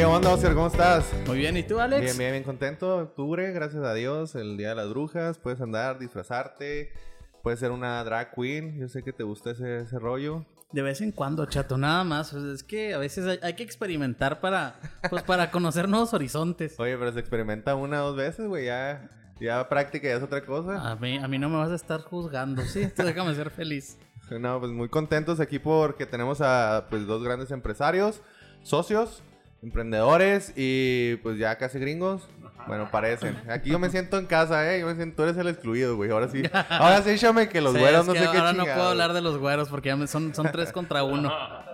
¿Qué onda, Oscar? ¿Cómo estás? Muy bien, ¿y tú, Alex? Bien, bien, bien contento. Octubre, gracias a Dios, el Día de las Brujas. Puedes andar, disfrazarte. Puedes ser una drag queen. Yo sé que te gusta ese, ese rollo. De vez en cuando, chato, nada más. Es que a veces hay, hay que experimentar para, pues, para conocer nuevos horizontes. Oye, pero se experimenta una o dos veces, güey. Ya, ya práctica ya es otra cosa. A mí, a mí no me vas a estar juzgando, sí. Tú déjame ser feliz. No, pues muy contentos aquí porque tenemos a pues dos grandes empresarios, socios, emprendedores y pues ya casi gringos. Bueno, parecen. Aquí yo me siento en casa, ¿eh? Yo me siento, tú eres el excluido, güey. Ahora sí. Ahora sí, échame que los Sí, güeros no que sé qué Ahora no puedo hablar de los güeros porque ya me- son, son tres contra uno.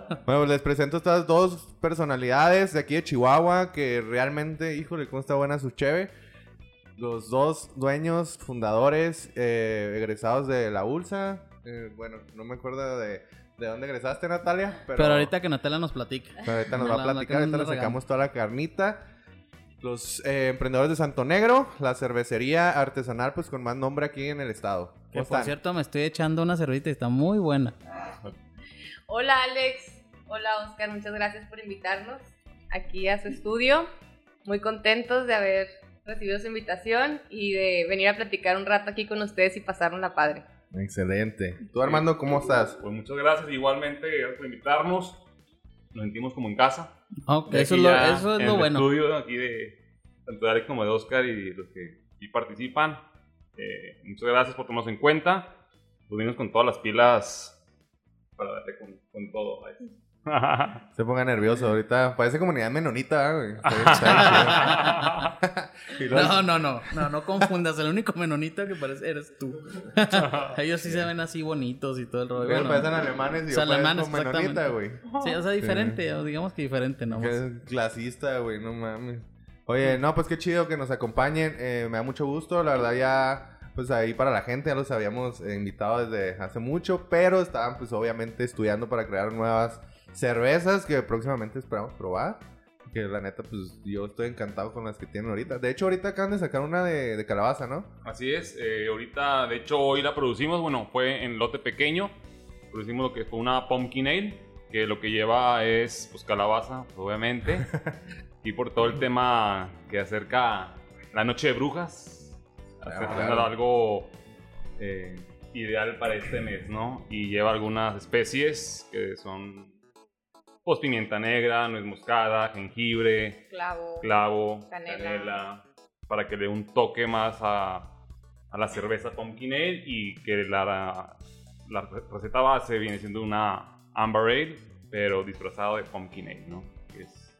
Bueno, pues les presento estas dos personalidades de aquí de Chihuahua que realmente, híjole, cómo está buena su cheve. Los dos dueños, fundadores, eh, egresados de la ULSA. Eh, bueno, no me acuerdo de, de dónde egresaste, Natalia. Pero, Pero, ahorita que Natalia nos platica. pero ahorita nos No, va a platicar, ahorita nos sacamos toda la carnita. Los eh, emprendedores de Santo Negro, la cervecería artesanal, pues con más nombre aquí en el estado. Que ¿Cómo por cierto me estoy echando una cervita y está muy buena. Hola Alex, hola Oscar, muchas gracias por invitarnos aquí a su estudio. Muy contentos de haber recibido su invitación y de venir a platicar un rato aquí con ustedes y pasarnos padre. Excelente. ¿Tú, Armando, cómo estás? Pues muchas gracias, igualmente, gracias por invitarnos. Nos sentimos como en casa. Ok, De eso lo, eso es en lo el bueno. estudio aquí de tanto de Alex como de Oscar y los que aquí participan. Eh, muchas gracias por tomarnos en cuenta. Pues con todas las pilas para darle con, con todo. ahí. Se ponga nervioso ahorita. Parece comunidad menonita, güey. No, no, no, no, no confundas. El único menonito que parece eres tú. Ellos sí se ven así bonitos y todo el rollo. Bueno, parecen alemanes y o sea, yo parezco alemanes, menonita, güey. Sí, o sea, diferente, o digamos que diferente, ¿no? Que es clasista, güey, no mames. Oye, no, pues qué chido que nos acompañen. eh, me da mucho gusto, la verdad ya, pues ahí para la gente ya los habíamos invitado desde hace mucho, pero estaban pues obviamente estudiando para crear nuevas cervezas que próximamente esperamos probar. Que la neta, pues yo estoy encantado con las que tienen ahorita. De hecho, ahorita acaban de sacar una de, de calabaza, ¿no? Así es, eh, ahorita, de hecho, hoy la producimos, bueno, fue en lote pequeño. Producimos lo que fue una pumpkin ale, que lo que lleva es, pues, calabaza, obviamente. y por todo el tema que acerca la noche de brujas, Ah, acerca claro. algo eh, ideal para este mes, ¿no? Y lleva algunas especies que son, pues, pimienta negra, nuez moscada, jengibre, Clavo. clavo, Canela. canela, para que le dé un toque más a, a la cerveza pumpkin ale y que la, la receta base viene siendo una amber ale, pero disfrazado de pumpkin ale, ¿no? Que es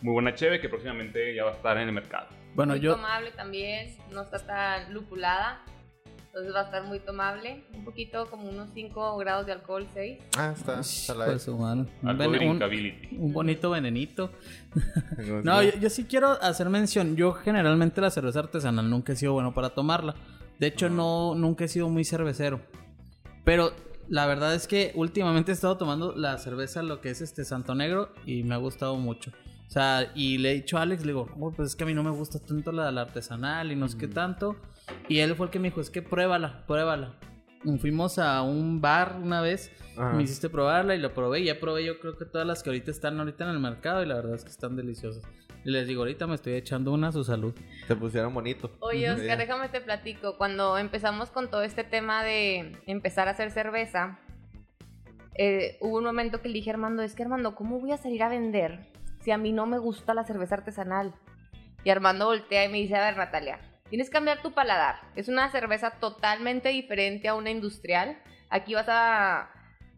muy buena cheve que próximamente ya va a estar en el mercado. Bueno, muy yo, tomable también, no está tan lupulada, entonces va a estar muy tomable. Un poquito como unos 5 grados de alcohol, 6. Ah, está. está la- pues, humano. Un, Algo ven- un- drinkability. un bonito venenito. No, yo, yo sí quiero hacer mención. Yo generalmente la cerveza artesanal nunca he sido bueno para tomarla. De hecho, no, nunca he sido muy cervecero. Pero la verdad es que últimamente he estado tomando la cerveza, lo que es este Santo Negro, y me ha gustado mucho. O sea, y le he dicho a Alex, le digo, "Oh, pues es que a mí no me gusta tanto la, la artesanal y no sé qué tanto. Y él fue el que me dijo, es que pruébala, pruébala. Y Fuimos a un bar una vez, Ajá. me hiciste probarla y la probé. Y ya probé yo creo que todas las que ahorita están ahorita en el mercado y la verdad es que están deliciosas. Y les digo, ahorita me estoy echando una a su salud. Te pusieron bonito. Oye. Oscar, déjame te platico. Cuando empezamos con todo este tema de empezar a hacer cerveza, eh, hubo un momento que le dije a Armando, es que Armando, ¿cómo voy a salir a vender si a mí no me gusta la cerveza artesanal? Y Armando voltea y me dice, a ver, Natalia, tienes que cambiar tu paladar. Es una cerveza totalmente diferente a una industrial. Aquí vas a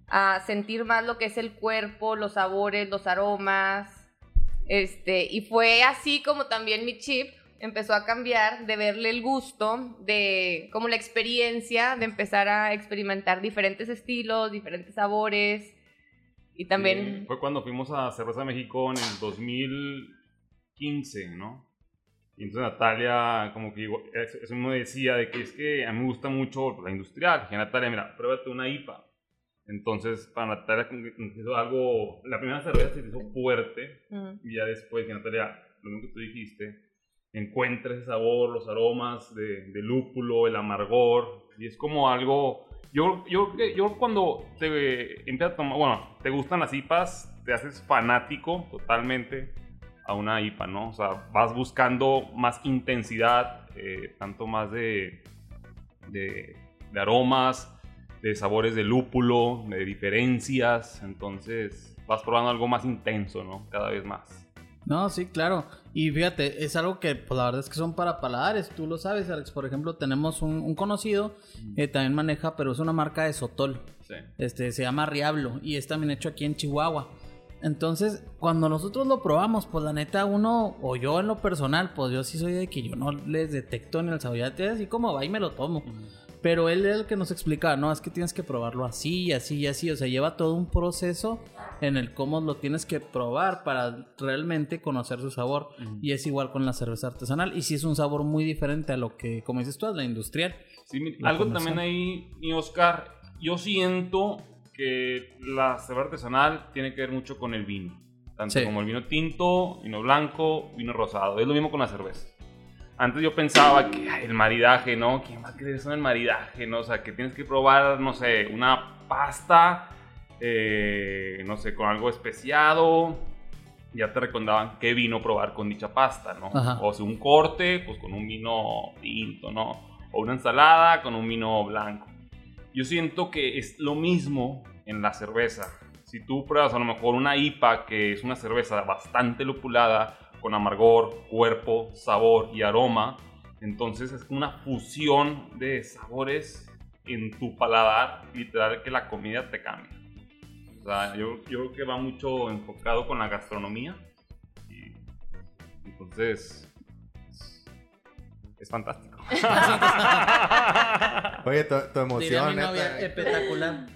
a sentir más lo que es el cuerpo, los sabores, los aromas. Este, y fue así como también mi chip empezó a cambiar de verle el gusto, de como la experiencia, de empezar a experimentar diferentes estilos, diferentes sabores. Y también... Fue cuando fuimos a Cerveza México en el 2015, ¿no? Y entonces Natalia, como que igual- eso me decía de que es que a mí me gusta mucho la industrial. Y Natalia, mira, pruébate una IPA. Entonces, para Natalia, como que hizo algo. La primera cerveza se hizo fuerte. Mm. Y ya después, que Natalia, lo mismo que tú dijiste, encuentra ese sabor, los aromas de, de lúpulo, el amargor. Y es como algo. Yo, yo, yo cuando te empiezas a tomar. Bueno, te gustan las IPAs, te haces fanático totalmente a una IPA, ¿no? O sea, vas buscando más intensidad, eh, tanto más de, de, de aromas, de sabores de lúpulo, de diferencias. Entonces, vas probando algo más intenso, ¿no? Cada vez más. No, sí, claro. Y fíjate, es algo que, pues la verdad es que son para paladares. Tú lo sabes, Alex. Por ejemplo, tenemos un, un conocido que también maneja, pero es una marca de Sotol. Sí. Este, se llama Riablo y es también hecho aquí en Chihuahua. Entonces, cuando nosotros lo probamos, pues la neta, uno, o yo en lo personal, pues yo sí soy de que yo no les detecto ni el sabor, ya te así como va y me lo tomo. Pero él es el que nos explica, no, es que tienes que probarlo así, así y así. O sea, lleva todo un proceso en el cómo lo tienes que probar para realmente conocer su sabor. Y es igual con la cerveza artesanal. Y sí es un sabor muy diferente a lo que, como dices tú, es la industrial. Sí, mi- La algo comercial. también ahí, mi Oscar, yo siento que la cerveza artesanal tiene que ver mucho con el vino. Tanto Sí. como el vino tinto, vino blanco, vino rosado. Es lo mismo con la cerveza. Antes yo pensaba que ay, el maridaje, ¿no? ¿Quién va a creer eso en el maridaje, no? O sea, que tienes que probar, no sé, una pasta, eh, no sé, con algo especiado. Ya te recomendaban qué vino probar con dicha pasta, ¿no? Ajá. O sea, un corte, pues con un vino tinto, ¿no? O una ensalada con un vino blanco. Yo siento que es lo mismo en la cerveza. Si tú pruebas a lo mejor una IPA, que es una cerveza bastante lupulada, con amargor, cuerpo, sabor y aroma, entonces es una fusión de sabores en tu paladar, literal que la comida te cambia. O sea, yo, yo creo que va mucho enfocado con la gastronomía. Y entonces, es, es fantástico. Oye, tu, tu Diría emoción, mi novia, neta. espectacular.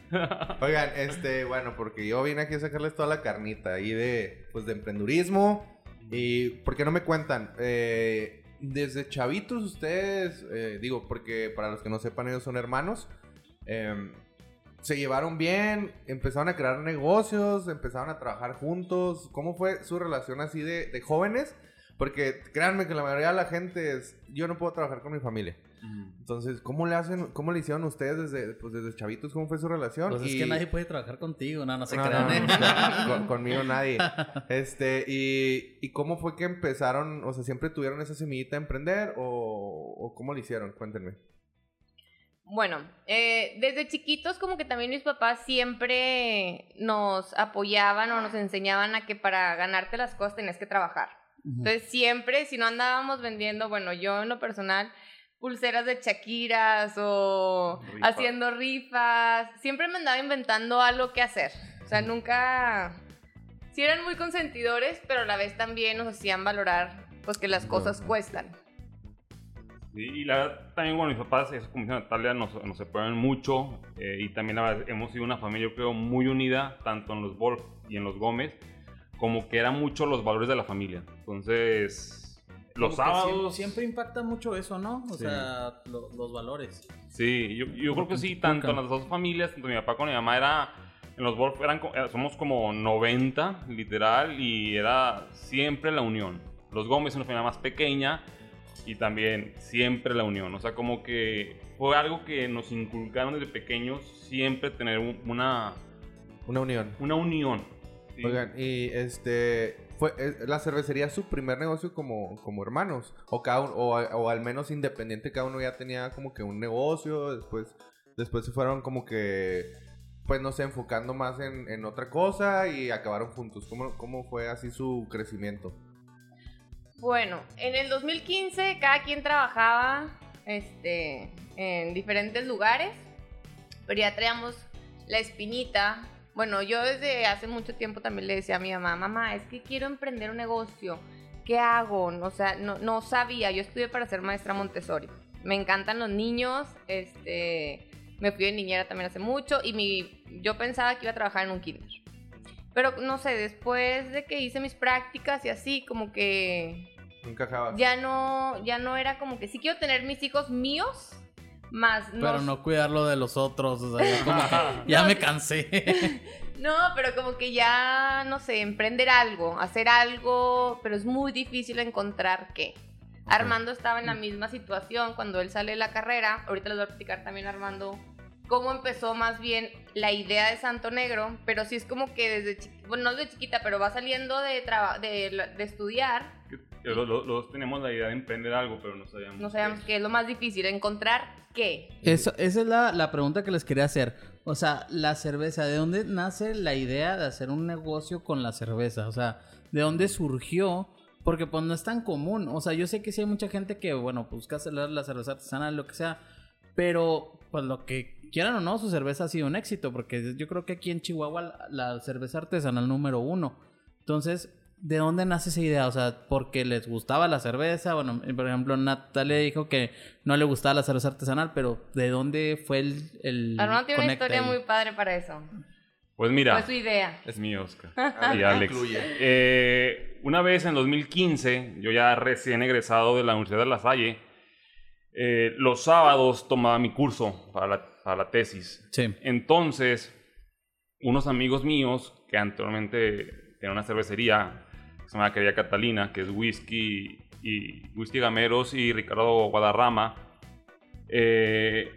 Oigan, este, bueno, porque yo vine aquí a sacarles toda la carnita ahí de, pues, de emprendurismo. Y, ¿por qué no me cuentan? Eh, desde chavitos ustedes, eh, digo, porque para los que no sepan, ellos son hermanos. em, se llevaron bien, empezaron a crear negocios, empezaron a trabajar juntos. ¿Cómo fue su relación así de, de jóvenes? Porque créanme que la mayoría de la gente es, yo no puedo trabajar con mi familia. Entonces, ¿cómo le hacen, cómo le hicieron ustedes desde, pues, desde chavitos? ¿Cómo fue su relación? Pues es Y- que nadie puede trabajar contigo, no, no se no, crean, no, ¿eh? no, con- conmigo nadie. Este, y, y cómo fue que empezaron, o sea, siempre tuvieron esa semillita de emprender o, o cómo lo hicieron? Cuéntenme. Bueno, eh, desde chiquitos como que también mis papás siempre nos apoyaban o nos enseñaban a que para ganarte las cosas tenías que trabajar. Entonces siempre, si no andábamos vendiendo, bueno, yo en lo personal, pulseras de Shakiras o haciendo rifas, siempre me andaba inventando algo que hacer. O sea, nunca... Sí eran muy consentidores, pero a la vez también nos hacían valorar pues que las cosas cuestan. Sí, y la verdad, también, bueno, mis papás, eso como dice Natalia, nos, nos apoyan mucho. eh, y también, la verdad, hemos sido una familia, yo creo, muy unida, tanto en los Wolf y en los Gómez, como que eran mucho los valores de la familia. Entonces, los Como sábados. Siempre, siempre impacta mucho eso, ¿no? O Sí. sea, lo- los valores. Sí, yo, yo creo que sí, tanto en las dos familias, tanto mi papá como mi mamá, era. En los Wolf eran, eh, somos como 90, literal, y era siempre la unión. Los Gómez, una familia más pequeña, y también siempre la unión. O sea, como que fue algo que nos inculcaron desde pequeños, siempre tener un- una, Una unión. una unión. ¿Sí? Oigan, y este, ¿fue la cervecería su primer negocio como, como hermanos? O, cada un- o, o al menos independiente, cada uno ya tenía como que un negocio, después, después se fueron como que, pues no sé, enfocando más en, en otra cosa y acabaron juntos. ¿Cómo, ¿Cómo fue así su crecimiento? Bueno, en el 2015 cada quien trabajaba este, en diferentes lugares, pero ya traíamos la espinita. Bueno, yo desde hace mucho tiempo también le decía a mi mamá, mamá, es que quiero emprender un negocio. ¿Qué hago? O sea, no, no sabía. Yo estudié para ser maestra Montessori. Me encantan los niños. Este, me fui de niñera también hace mucho y mi, yo pensaba que iba a trabajar en un kinder. Pero no sé, después de que hice mis prácticas y así, como que encajaba. ya no, ya no era como que sí quiero tener mis hijos míos, más no, Pero no cuidarlo de los otros. O sea, ya, como que ya me cansé. no, pero como que ya, no sé, emprender algo, hacer algo, pero es muy difícil encontrar qué. Armando estaba en la misma situación cuando él sale de la carrera. Ahorita les voy a platicar también a Armando cómo empezó más bien la idea de Santo Negro, pero sí es como que desde chiquita, bueno, no desde chiquita, pero va saliendo de, traba- de, la- de estudiar, Los, los- los dos teníamos la idea de emprender algo, pero no sabíamos. no sabemos qué es lo más difícil, encontrar qué. Eso, esa es la, la pregunta que les quería hacer. O sea, la cerveza, ¿de dónde nace la idea de hacer un negocio con la cerveza? O sea, ¿de dónde surgió? Porque pues no es tan común. O sea, yo sé que sí hay mucha gente que, bueno, busca hacer la, la cerveza artesanal, lo que sea. Pero, pues lo que quieran o no, su cerveza ha sido un éxito. Porque yo creo que aquí en Chihuahua la, la cerveza artesanal número uno. Entonces, ¿de dónde nace esa idea? O sea, porque les gustaba la cerveza. Bueno, por ejemplo, Natalia dijo que no le gustaba la cerveza artesanal, pero ¿de dónde fue el, el Armando tiene una historia ahí? muy padre para eso. Pues mira, Fue su idea. es mi Oscar. Y Alex. Eh, una vez en 2015, yo ya recién egresado de la Universidad de La Salle, eh, los sábados tomaba mi curso para la, para la tesis. Sí. Entonces, unos amigos míos que anteriormente tenían una cervecería que se llama Querida Catalina, que es whisky y whisky gameros y Ricardo Guadarrama, eh,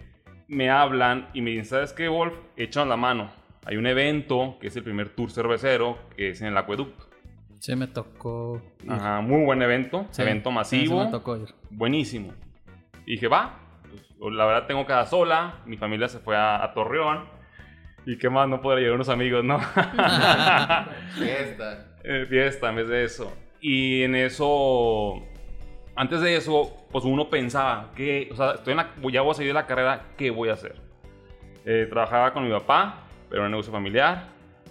me hablan y me dicen, ¿sabes qué, Wolf? Echan la mano. Hay un evento que es el primer tour cervecero, que es en el acueducto. Sí, me tocó. ir. Ajá, muy buen evento, Sí, evento masivo, sí me tocó ir. buenísimo. Y dije, va, la verdad tengo casa sola, mi familia se fue a, a Torreón. Y qué más, no podría llevar unos amigos, ¿no? Fiesta. Eh, fiesta en vez de eso. Y en eso, antes de eso, pues uno pensaba, que, o sea, estoy en la, ya voy a salir de la carrera, ¿qué voy a hacer? Eh, trabajaba con mi papá, pero en un negocio familiar,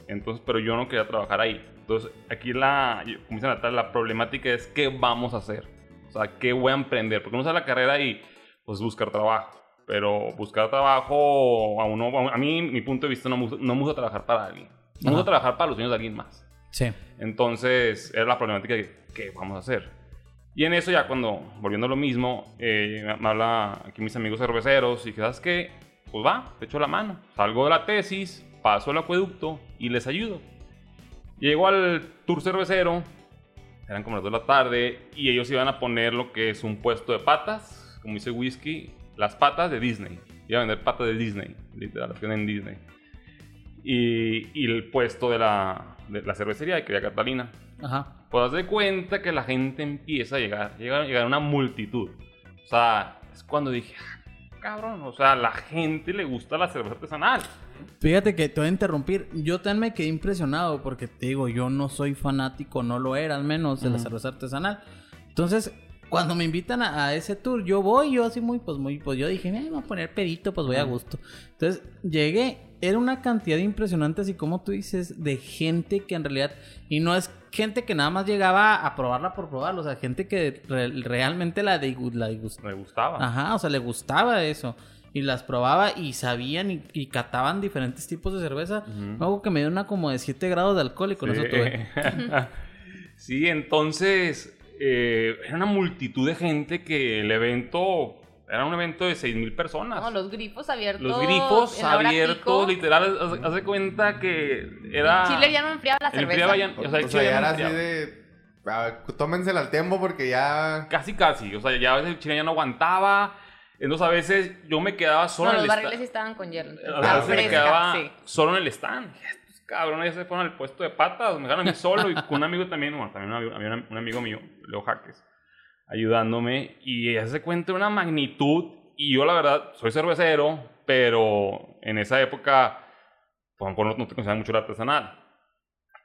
entonces, pero yo no quería trabajar ahí. Entonces, aquí la, como dice Natalia, la problemática es, ¿qué vamos a hacer? O sea, ¿qué voy a emprender? Porque uno sale la carrera y, pues, buscar trabajo. Pero buscar trabajo, a uno, a mí, mi punto de vista, no me gusta, no me gusta trabajar para alguien. Me gusta trabajar para los sueños de alguien más. Sí. Entonces, era la problemática de qué vamos a hacer. Y en eso ya cuando, volviendo a lo mismo, eh, me- habla aquí mis amigos cerveceros y dije, ¿sabes qué? Pues va, te echo la mano. Salgo de la tesis, paso al acueducto y les ayudo. Llego al tour cervecero, eran como las 2 de la tarde, y ellos iban a poner lo que es un puesto de patas, como dice Whisky, las patas de Disney. Iban a vender patas de Disney, literal, las que en Disney. Y, y el puesto de la, de la cervecería de Querida Catalina. Ajá. Pues haz de cuenta que la gente empieza a llegar, llega, llega una multitud. O sea, es cuando dije, "Ah, cabrón, o sea, la gente le gusta la cerveza artesanal. Fíjate que te voy a interrumpir. Yo también me quedé impresionado porque te digo, yo no soy fanático, no lo era al menos, de la Ujú. cerveza artesanal. Entonces, cuando me invitan a, a ese tour, yo voy, yo así muy, pues muy, pues yo dije, me voy a poner pedito, pues voy a gusto. Entonces, llegué, era una cantidad impresionante, así como tú dices, de gente que en realidad, y no es gente que nada más llegaba a probarla por probarla, o sea, gente que re- realmente la, digu- la gustaba. Ajá, o sea, le gustaba eso. Y las probaba y sabían y, y cataban diferentes tipos de cerveza. Algo que me dio una como de 7 grados de alcohol y con Sí. eso tuve. sí, entonces eh, era una multitud de gente que el evento era un evento de 6.000 personas. No, los grifos abiertos. Los grifos abiertos, pico. literal, de cuenta que era... Chile ya no enfriaba la cerveza. enfriaba ya- o sea, O sea, chile ya ya era así de. ah, tómensela al tiempo porque ya. Casi, casi. O sea, ya a veces chile ya no aguantaba. Entonces, a veces yo me quedaba solo No, en los el barriles sí stand. estaban con hielo. A veces me quedaba sí. solo en el stand. Cabrones ya se fueron al puesto de patas. Me dejaron solo y con un amigo también. Bueno, también un había un amigo mío, Leo Jaques, ayudándome. Y ella se cuenta una magnitud. Y yo, la verdad, soy cervecero, pero en esa época, pues, no, no te consideraba mucho el artesanal.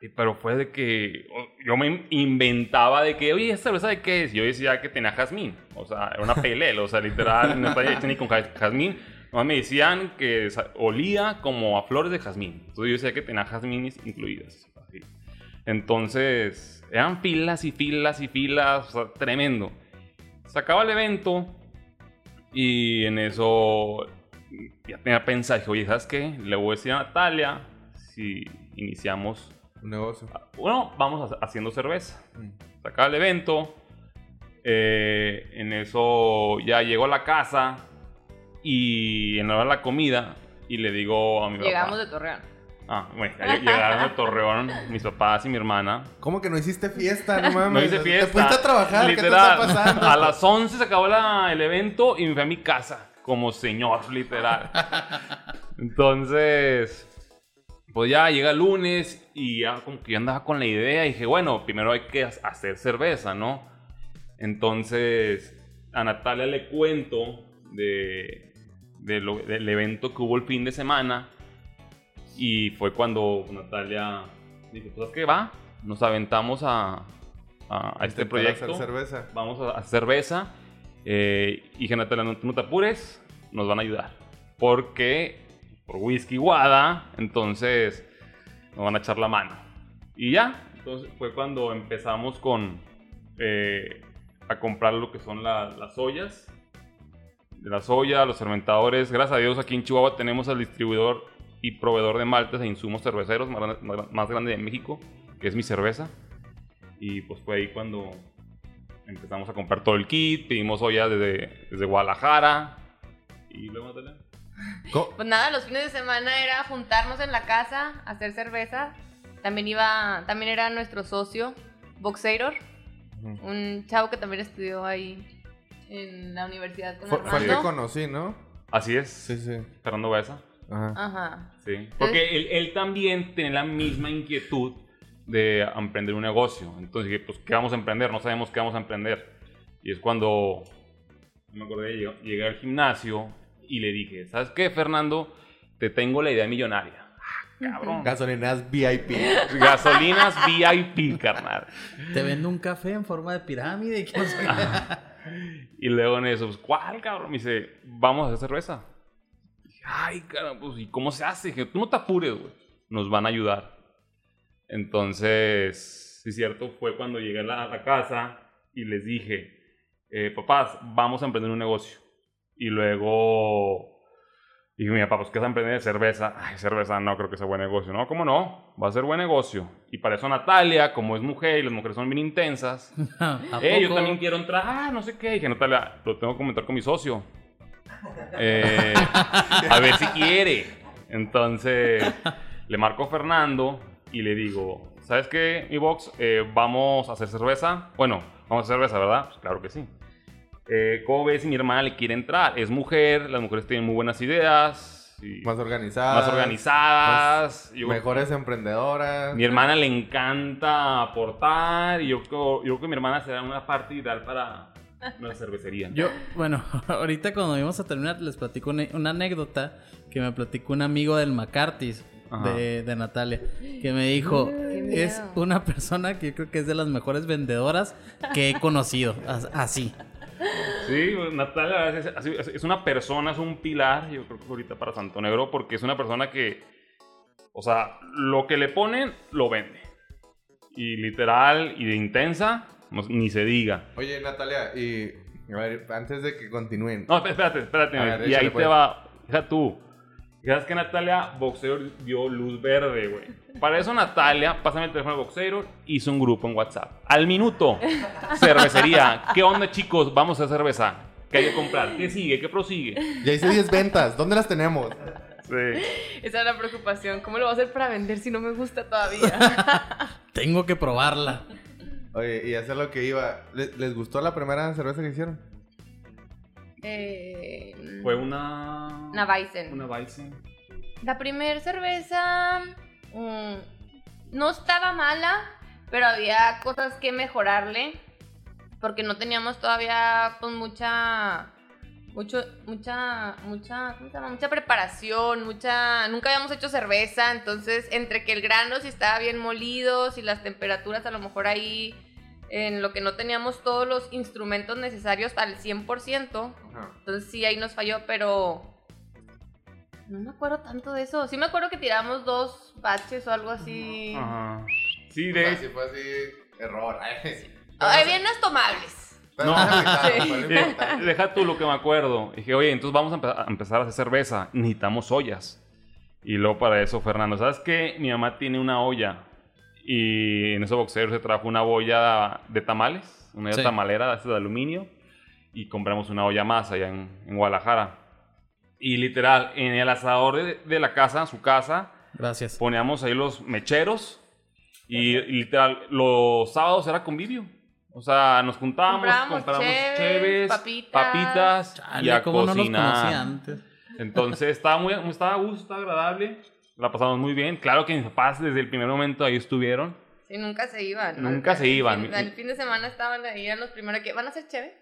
Y- Pero fue de que yo me inventaba de que, oye, ¿esta cerveza de qué es? Yo decía que tenía jazmín. O sea, era una pale ale, o sea, literal, no está hecha ni con ja- jazmín. Nomás me decían que olía como a flores de jazmín. Entonces yo decía que tenía jazmines incluidas. así. Entonces, eran filas y filas y filas, o sea, tremendo. Se acaba el evento y en eso ya tenía pensado, oye, ¿sabes qué? Le voy a decir a Natalia si iniciamos, Un negocio. bueno, vamos a- haciendo cerveza. Mm. Se acaba el evento, eh, en eso ya llego a la casa y en la hora de la comida y le digo a mi papá. Llegamos de Torreón. Ah, bueno, llegaron de Torreón mis papás y mi hermana. ¿Cómo que no hiciste fiesta? No mames. No hice fiesta. Te fuiste a trabajar. Literal. ¿Qué te está pasando? A las 11 se acabó la- el evento y me fui a mi casa. Como señor, literal. Entonces, pues ya llega el lunes y ya como que yo andaba con la idea. Y dije, bueno, primero hay que ha- hacer cerveza, ¿no? Entonces, a Natalia le cuento de, de lo- del evento que hubo el fin de semana. Y fue cuando Natalia dijo, pues, ¿qué va? Nos aventamos a, a- a este proyecto. hacer cerveza. Vamos a hacer cerveza. Eh, y dije, Natalia, no, no te apures, nos van a ayudar. Porque por whisky guada, entonces nos van a echar la mano. Y ya, entonces fue cuando empezamos con eh, a comprar lo que son la- las ollas. De las ollas, los fermentadores. Gracias a Dios aquí en Chihuahua tenemos al distribuidor y proveedor de maltes e insumos cerveceros más grande, más- más grande de México, que es mi cerveza. Y pues fue ahí cuando empezamos a comprar todo el kit, pedimos ollas desde, desde Guadalajara. Y luego, Natalia. Pues nada, los fines de semana era juntarnos en la casa, hacer cerveza. También iba, también era nuestro socio, Boxeiror, Ujú. un chavo que también estudió ahí en la universidad con Fue, fue el que Armando. conocí, ¿no? Así es, Sí, sí. Fernando Baeza. Ajá. Ajá. Sí. Porque él, él también tiene la misma inquietud de emprender un negocio. Entonces dije, pues, ¿qué vamos a emprender? No sabemos qué vamos a emprender. Y es cuando me acordé, llegué, llegué al gimnasio y le dije, ¿sabes qué, Fernando? Te tengo la idea millonaria. Cabrón. Gasolineras VIP. Gasolinas VIP, carnal. Te vendo un café en forma de pirámide. qué. Y luego en eso, pues, ¿cuál, cabrón? Me dice, vamos a hacer cerveza. Dije, Ay, cabrón, pues, ¿y cómo se hace? Dije, tú no te apures, güey. Nos van a ayudar. Entonces, sí, cierto, fue cuando llegué a la, a la casa y les dije, eh, papás, vamos a emprender un negocio. Y luego dije, mi papá, pues, ¿qué vas a emprender? Cerveza. Ay, cerveza, no creo que sea buen negocio. No, ¿cómo no? Va a ser buen negocio. Y para eso Natalia, como es mujer y las mujeres son bien intensas, ¿A eh, yo también quiero entrar. Ah, no sé qué. Dije, Natalia, lo tengo que comentar con mi socio. Eh, a ver si quiere. Entonces, le marco a Fernando y le digo, ¿sabes qué, mi box? Eh, vamos a hacer cerveza. Bueno, vamos a hacer cerveza, ¿verdad? Pues claro que sí. Eh, ¿Cómo ves si mi hermana le quiere entrar? Es mujer, las mujeres tienen muy buenas ideas. y Más organizadas. más organizadas. Yo- Mejores emprendedoras. mi hermana le encanta aportar y yo creo, yo creo que mi hermana será una parte ideal para una cervecería. Yo, bueno, ahorita cuando íbamos a terminar les platico una, una anécdota que me platicó un amigo del McCarthy's de, de Natalia, que me dijo, es una persona que yo creo que es de las mejores vendedoras que he conocido, as- así. Sí, Natalia es, es- una persona, es un pilar, yo creo que ahorita para Santo Negro, porque es una persona que, o sea, lo que le ponen, lo vende. Y literal y de intensa, no- ni se diga. Oye, Natalia, y a ver, antes de que continúen. No, espérate, espérate. Ver, y ahí pues. te va. Deja tú. ¿Sabes que Natalia Boxero dio luz verde, güey? Para eso Natalia, pásame el teléfono de Boxero, hizo un grupo en WhatsApp. Al minuto, cervecería. ¿Qué onda, chicos? Vamos a hacer cerveza. ¿Qué hay que comprar? ¿Qué sigue? ¿Qué prosigue? Ya hice 10 ventas. ¿Dónde las tenemos? Sí. Esa es la preocupación. ¿Cómo lo voy a hacer para vender si no me gusta todavía? Tengo que probarla. Oye, y hacer lo que iba. ¿Les, les gustó la primera cerveza que hicieron? Eh, Fue una... Una Weizen. Una Weizen. La primer cerveza mm, no estaba mala, pero había cosas que mejorarle. Porque no teníamos todavía pues mucha. Mucho, mucha, mucha, ¿cómo se llama? Mucha preparación, mucha, nunca habíamos hecho cerveza, entonces entre que el grano si estaba bien molido, si las temperaturas a lo mejor ahí, en lo que no teníamos todos los instrumentos necesarios al 100%, Ajá. entonces sí, ahí nos falló, pero No me acuerdo tanto de eso. Sí me acuerdo que tiramos dos baches o algo así. Ajá. Sí, O sea, de sí fue así, error. Ay, bien las tomables. No. Sí. deja tú lo que me acuerdo. Dije, oye, entonces vamos a, empe- a empezar a hacer cerveza. Necesitamos ollas. Y luego para eso, Fernando, ¿sabes qué? Mi mamá tiene una olla. Y en ese boxeo se trajo una olla de tamales. Una olla Sí. tamalera de aluminio. Y compramos una olla más allá en, en Guadalajara. Y literal, en el asador de, de la casa, su casa, Gracias. poníamos ahí los mecheros. Y, y literal, los sábados era convivio. O sea, nos juntábamos, Comprábamos cheves, papitas. papitas y Chale, a ¿cómo no los cocinar. conocía antes? Entonces estaba muy, estaba a gusto, estaba agradable. La pasamos muy bien. Claro que mis papás desde el primer momento ahí estuvieron. Sí, nunca se iban. Nunca Al- se iban. El fin, el fin de semana estaban ahí, eran los primeros que. ¿Van a hacer chévere?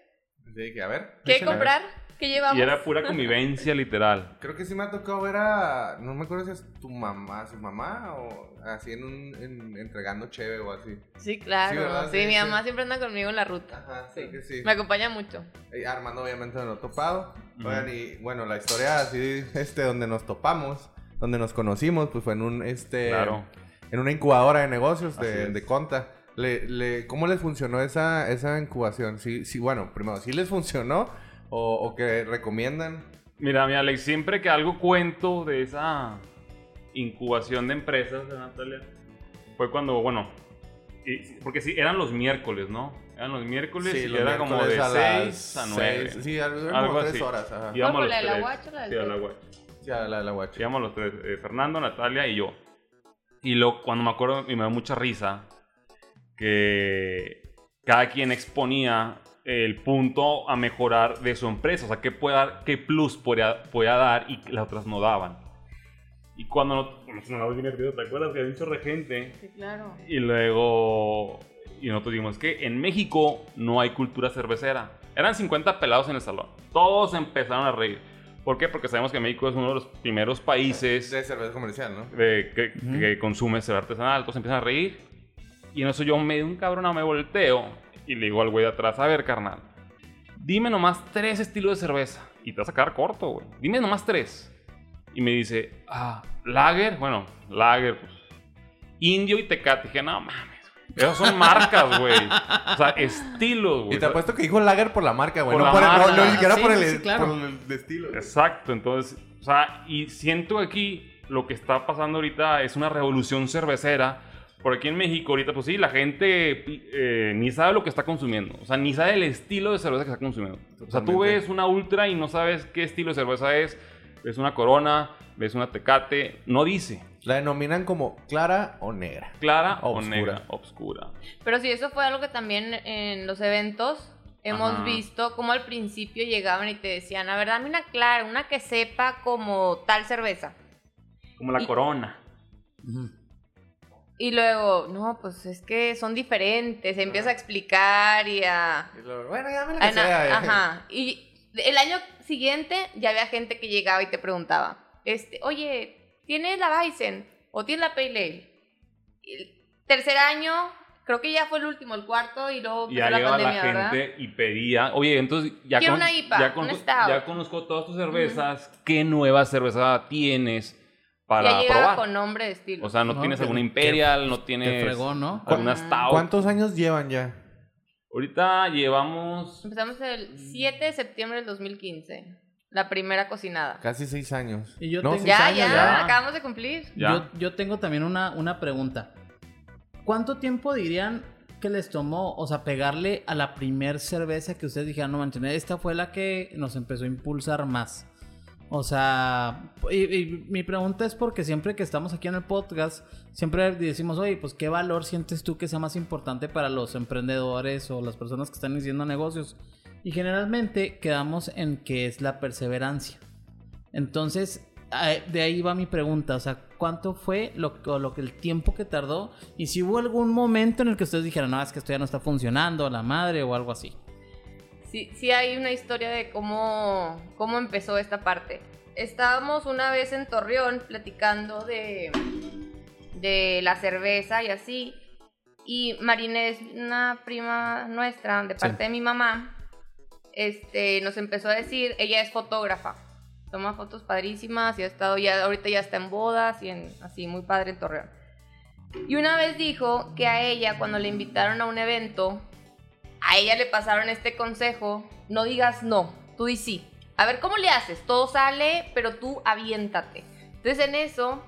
Sí, que a ver. ¿Qué comprar? ¿Qué llevamos? Y era pura convivencia literal. Creo que sí me ha tocado ver a. No me acuerdo si es tu mamá, su mamá o así en un. en- entregando cheve o así. Sí, claro. Sí, Sí. Sí, mi sí. mamá siempre anda conmigo en la ruta. Ajá, sí, que sí. Me acompaña mucho. Eh, Armando obviamente me lo he topado. Oigan, y bueno, la historia así, este, donde nos topamos, donde nos conocimos, pues fue en un, este, Claro. en una incubadora de negocios de, Conta. Le, le- ¿Cómo les funcionó esa, esa incubación? Sí, sí, bueno, primero, ¿sí les funcionó o, o que recomiendan? Mira, mi Alex, siempre que algo cuento de esa incubación de empresas de Natalia, fue cuando, bueno, y- porque sí, eran los miércoles, ¿no? Eran los miércoles y los era como de miércoles 6 a 9. seis, Sí, algo, como tres así. horas. Ajá. Íbamos ¿Cuál los fue, la de la tres. guacha o la del Sí, a la guacha. Sí, a la, la guacha. Íbamos los tres, eh, Fernando, Natalia y yo. Y lo, cuando me acuerdo, y me da mucha risa, que cada quien exponía el punto a mejorar de su empresa, o sea, qué, puede dar, qué plus podía, podía dar y que las otras no daban. Y cuando no- nos nervioso, ¿te acuerdas que había un chorro de gente? Sí, claro. Y luego, y nosotros dijimos que en México no hay cultura cervecera. Eran 50 pelados en el salón. Todos empezaron a reír. ¿Por qué? Porque sabemos que México es uno de los primeros países De cerveza comercial, ¿no? de- que, consume cerveza artesanal. Todos empiezan a reír. Y en eso yo me un cabrón, me volteo y le digo al güey de atrás, a ver, carnal, dime nomás tres estilos de cerveza. Y te vas a quedar corto, güey. Dime nomás tres. Y me dice, ah, lager, bueno, lager, pues, indio y tecate. Dije, no mames. Esas son marcas, güey. O sea, estilos, güey. Y te apuesto que dijo Lager por la marca, güey. Por No, la por el- no- marca. no, ni siquiera Sí, por, el, sí, claro. por el estilo. güey. Exacto, entonces, o sea, y siento aquí lo que está pasando ahorita es una revolución cervecera. Por aquí en México ahorita, pues sí, la gente eh, ni sabe lo que está consumiendo. O sea, ni sabe el estilo de cerveza que está consumiendo. O sea, tú Totalmente. ves una ultra y no sabes qué estilo de cerveza es. Ves una corona, ves una tecate, no dice. La denominan como clara o negra. Clara o Obscura. negra, obscura. Pero sí, eso fue algo que también en los eventos hemos Ajá. visto, como al principio llegaban y te decían, a ver, dame una clara, una que sepa como tal cerveza. Como la Y- corona. Y luego, no, pues es que son diferentes, se empieza a explicar y a... Y luego, bueno, ya me la a que sea, eh. Ajá. Y el año siguiente ya había gente que llegaba y te preguntaba, este, oye, ¿tienes la Bison o tienes la Pale Ale? Y el tercer año, creo que ya fue el último, el cuarto, y luego Y ya la llegaba pandemia, la ¿verdad? gente y pedía, oye, entonces ya, Quiero con- una IPA, ya, un conozco- stout". ya conozco todas tus cervezas, ¿qué nueva cerveza tienes para ya llegaba probar? con nombre de estilo. O sea, no, No, tienes alguna Imperial, no Te tienes fregó, ¿no? alguna Stout. ¿Cuántos años llevan ya? Ahorita llevamos Empezamos el 7 de septiembre del 2015, la primera cocinada. Casi seis años. Y yo no, tengo- Ya, años ya, ya. acabamos de cumplir. ya. Yo, yo tengo también una, una pregunta. ¿Cuánto tiempo dirían que les tomó, o sea, pegarle a la primer cerveza que ustedes dijeron, no manches, esta fue la que nos empezó a impulsar más? O sea, y, y mi pregunta es porque siempre que estamos aquí en el podcast, siempre decimos, oye, pues qué valor sientes tú que sea más importante para los emprendedores o las personas que están iniciando negocios. Y generalmente quedamos en que es la perseverancia. Entonces, de ahí va mi pregunta, o sea, ¿cuánto fue lo, lo el tiempo que tardó? Y si hubo algún momento en el que ustedes dijeron, no, es que esto ya no está funcionando, la madre o algo así. Sí, sí hay una historia de cómo, cómo empezó esta parte. Estábamos una vez en Torreón platicando de, de la cerveza y así. Y Marinés, una prima nuestra de parte de mi mamá, este, nos empezó a decir, ella es fotógrafa. toma fotos padrísimas y ha estado ya, ahorita ya está en bodas y en, así, muy padre en Torreón. Y una vez dijo que a ella, cuando le invitaron a un evento, a ella le pasaron este consejo, no digas no, tú di sí. A ver, ¿cómo le haces? Todo sale, pero tú aviéntate. Entonces en eso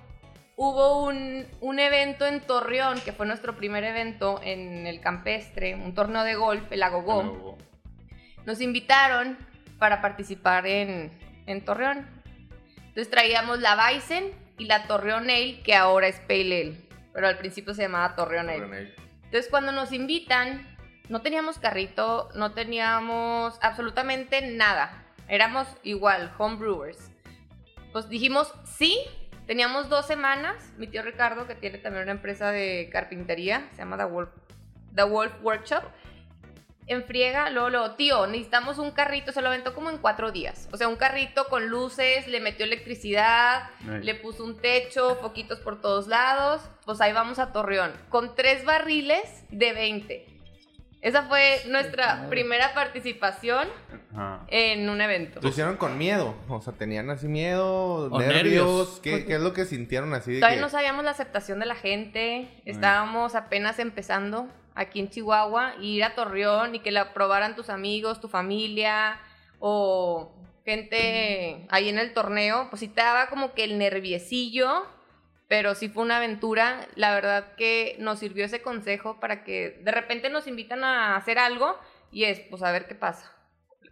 hubo un, un evento en Torreón, que fue nuestro primer evento en el campestre, un torneo de golf, el Agogó. Nos invitaron para participar en, en Torreón. Entonces traíamos la Bison y la Torreón Ale, que ahora es Pale Ale, pero al principio se llamaba Torreón Ale. Entonces cuando nos invitan, no teníamos carrito, no teníamos absolutamente nada. Éramos igual, homebrewers. Pues dijimos sí, teníamos dos semanas. Mi tío Ricardo, que tiene también una empresa de carpintería, se llama The Wolf, The Wolf Workshop. En friega, luego, luego, tío, necesitamos un carrito, se lo aventó como en cuatro días. O sea, un carrito con luces, le metió electricidad, Ay. le puso un techo, foquitos por todos lados. Pues ahí vamos a Torreón, con tres barriles de 20. Esa fue nuestra primera participación Ajá. en un evento. ¿Lo hicieron con miedo? O sea, ¿tenían así miedo? O ¿Nervios? nervios. ¿Qué, qué es lo que sintieron así de Todavía que... no sabíamos la aceptación de la gente. Estábamos apenas empezando aquí en Chihuahua. ir a Torreón y que la aprobaran tus amigos, tu familia o gente ahí en el torneo. Pues sí te daba como que el nerviecillo. Pero sí fue una aventura. La verdad que nos sirvió ese consejo para que de repente nos invitan a hacer algo y es, pues a ver qué pasa.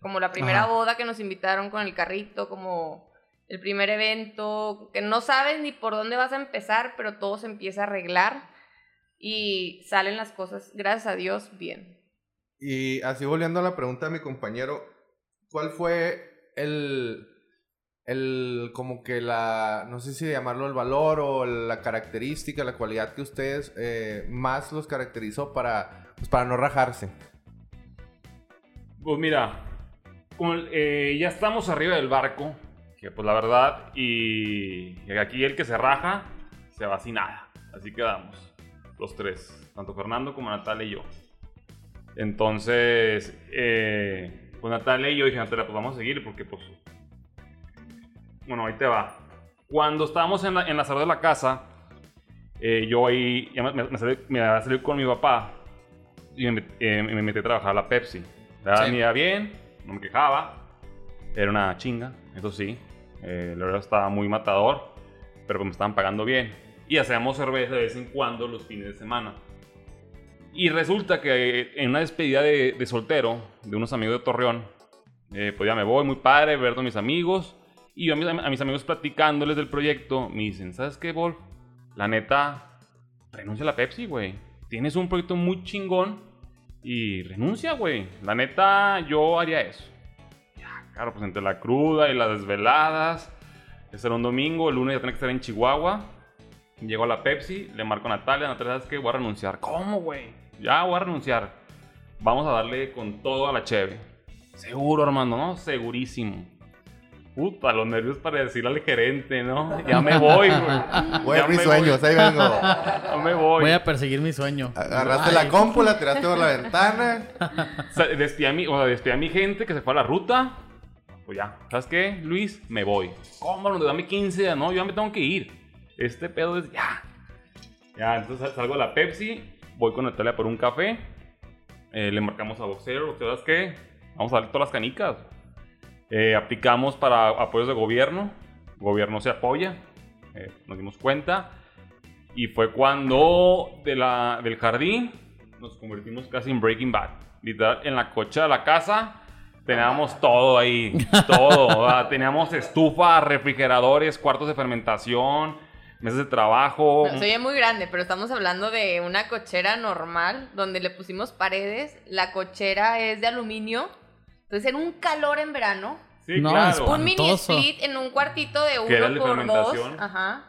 Como la primera Ajá. boda que nos invitaron con el carrito, como el primer evento, que no sabes ni por dónde vas a empezar, pero todo se empieza a arreglar y salen las cosas, gracias a Dios, bien. Y así volviendo a la pregunta de mi compañero, ¿cuál fue el, el, como que la, no sé si llamarlo el valor o la característica, la cualidad que ustedes eh, más los caracterizó para, pues, para no rajarse? Pues mira, como, eh, ya estamos arriba del barco, que pues la verdad, y aquí el que se raja se va sin nada. Así quedamos, los tres, tanto Fernando como Natalia y yo. Entonces, eh, pues Natalia y yo dije, Natalia, pues vamos a seguir porque pues... Bueno, ahí te va. Cuando estábamos en la, en la sala de la casa, eh, yo ahí ya me, me, salí, me había salido con mi papá y me, eh, me metí a trabajar a la Pepsi. La Sí. bien, no me quejaba. Era una chinga, eso sí. Eh, verdad estaba muy matador, pero pues me estaban pagando bien. Y hacíamos cerveza de vez en cuando los fines de semana. Y resulta que en una despedida de, soltero de unos amigos de Torreón, eh, pues ya me voy, muy padre, ver a mis amigos. Y yo a mis, a mis amigos platicándoles del proyecto, me dicen, ¿sabes qué, Wolf? La neta, renuncia a la Pepsi, güey. Tienes un proyecto muy chingón y renuncia, güey. La neta, yo haría eso. Ya, claro, pues entre la cruda y las desveladas. Ese era un domingo, el lunes ya tenía que estar en Chihuahua. Llego a la Pepsi, le marco a Natalia, Natalia, ¿sabes qué? Voy a renunciar. ¿Cómo, güey? Ya voy a renunciar. Vamos a darle con todo a la cheve. Seguro, hermano, ¿no? Segurísimo. Puta, los nervios para decirle al gerente, ¿no? Ya me voy, güey. Voy a Ya mis sueños, ahí vengo. Ya me voy. Voy a perseguir mi sueño. Agarraste Ay. la compu, la tiraste por la ventana. O sea, despedí a mi, o sea, despedí a mi gente que se fue a la ruta. Pues ya, ¿sabes qué, Luis? Me voy. ¿Cómo? No, Dame 15 días. No, yo ya me tengo que ir. Este pedo es ya. Ya, entonces salgo a la Pepsi. Voy con Natalia por un café. eh, le marcamos a Boxero. ¿Sabes qué? Vamos a darle todas las canicas. Eh, aplicamos para apoyos de gobierno. Gobierno se apoya. eh, nos dimos cuenta. Y fue cuando de la, del jardín nos convertimos casi en Breaking Bad. Literal, en la cocha de la casa teníamos todo ahí, todo. sea, teníamos estufa, refrigeradores, cuartos de fermentación, mesas de trabajo. No, oye muy grande, pero estamos hablando de una cochera normal donde le pusimos paredes. La cochera es de aluminio. Entonces, en un calor en verano, Sí, No, claro. un mini split en un cuartito de Que era uno por dos. fermentación. Ajá.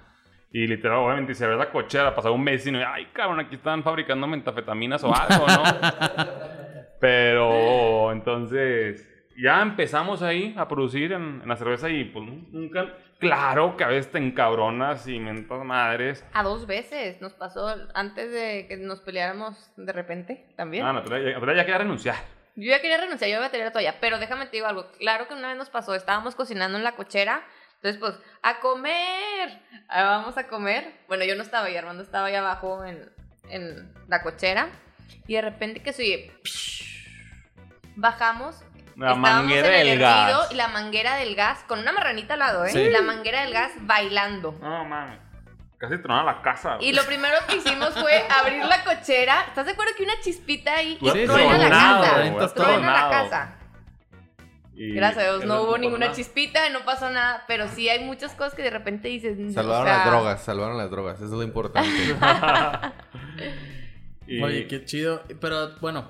Y literal, obviamente, si ves la cochera, pasaba un mes y no, ay, cabrón, aquí están fabricando metafetaminas o algo, ¿no? Pero entonces, ya empezamos ahí a producir en, en la cerveza y pues nunca. Claro que a veces te encabronas y mentas madres. A dos veces nos pasó antes de que nos peleáramos de repente también. Ah, Natalia, Natalia ya quería renunciar. Yo ya quería renunciar, yo iba a tener la toalla, pero déjame te digo algo. Claro que una vez nos pasó, estábamos cocinando en la cochera, entonces pues, ¡a comer! Vamos a comer. Bueno, yo no estaba ahí, Armando estaba ahí abajo en, en la cochera, y de repente que se oye, bajamos. La estábamos manguera en el del hervido gas. Y la manguera del gas, con una marranita al lado, ¿eh? Sí. Y la manguera del gas bailando. No, mames. Casi tronaba la casa. Y lo primero que hicimos fue abrir la cochera. ¿Estás de acuerdo que una chispita ahí y Sí, truena la tronado, casa? Truena la Tronado. casa. Y- Gracias a Dios, no hubo ninguna chispita, no pasó nada. Pero sí hay muchas cosas que de repente dices. no, Salvaron o sea, las drogas, salvaron las drogas, eso es lo importante. Y- Oye, qué chido. Pero bueno,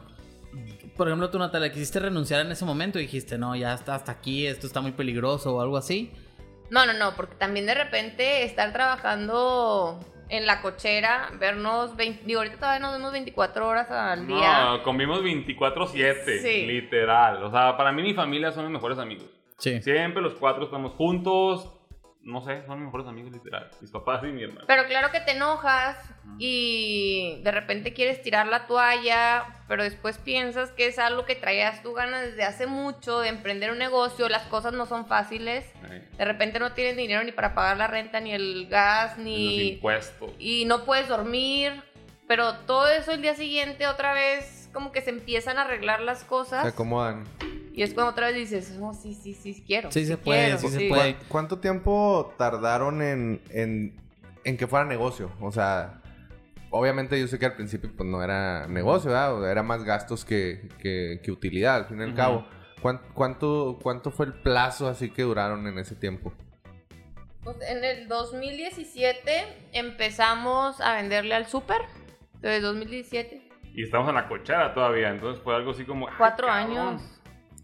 por ejemplo, tú, Natalia, quisiste renunciar en ese momento y dijiste, no, ya está hasta aquí, esto está muy peligroso o algo así. No, no, no, porque también de repente estar trabajando en la cochera, vernos 20, digo, ahorita todavía nos vemos 24 horas al día. No, convivimos 24-7, Sí. literal. O sea, para mí mi familia son mis mejores amigos. Sí. Siempre los cuatro estamos juntos. No sé, son mis mejores amigos, literal. Mis papás y mi hermano. Pero claro que te enojas y de repente quieres tirar la toalla, pero después piensas que es algo que traías tú ganas desde hace mucho de emprender un negocio, las cosas no son fáciles, de repente no tienes dinero ni para pagar la renta, ni el gas, Los ni... impuestos. y no puedes dormir, pero todo eso el día siguiente otra vez como que se empiezan a arreglar las Se cosas acomodan. y es cuando otra vez dices, oh, sí, sí, sí, quiero. Sí se puede, quiero, sí se puede. ¿Cu- ¿Cuánto tiempo tardaron en, en, en que fuera negocio? O sea, obviamente yo sé que al principio pues no era negocio, ¿verdad? O sea, Era más gastos que, que, que utilidad, al fin y al cabo. ¿Cuán- ¿Cuánto, ¿Cuánto fue el plazo así que duraron en ese tiempo? Pues en el 2017 empezamos a venderle al súper. Entonces, 2017, Y estamos en la cochera todavía. Entonces fue algo así como. cuatro años.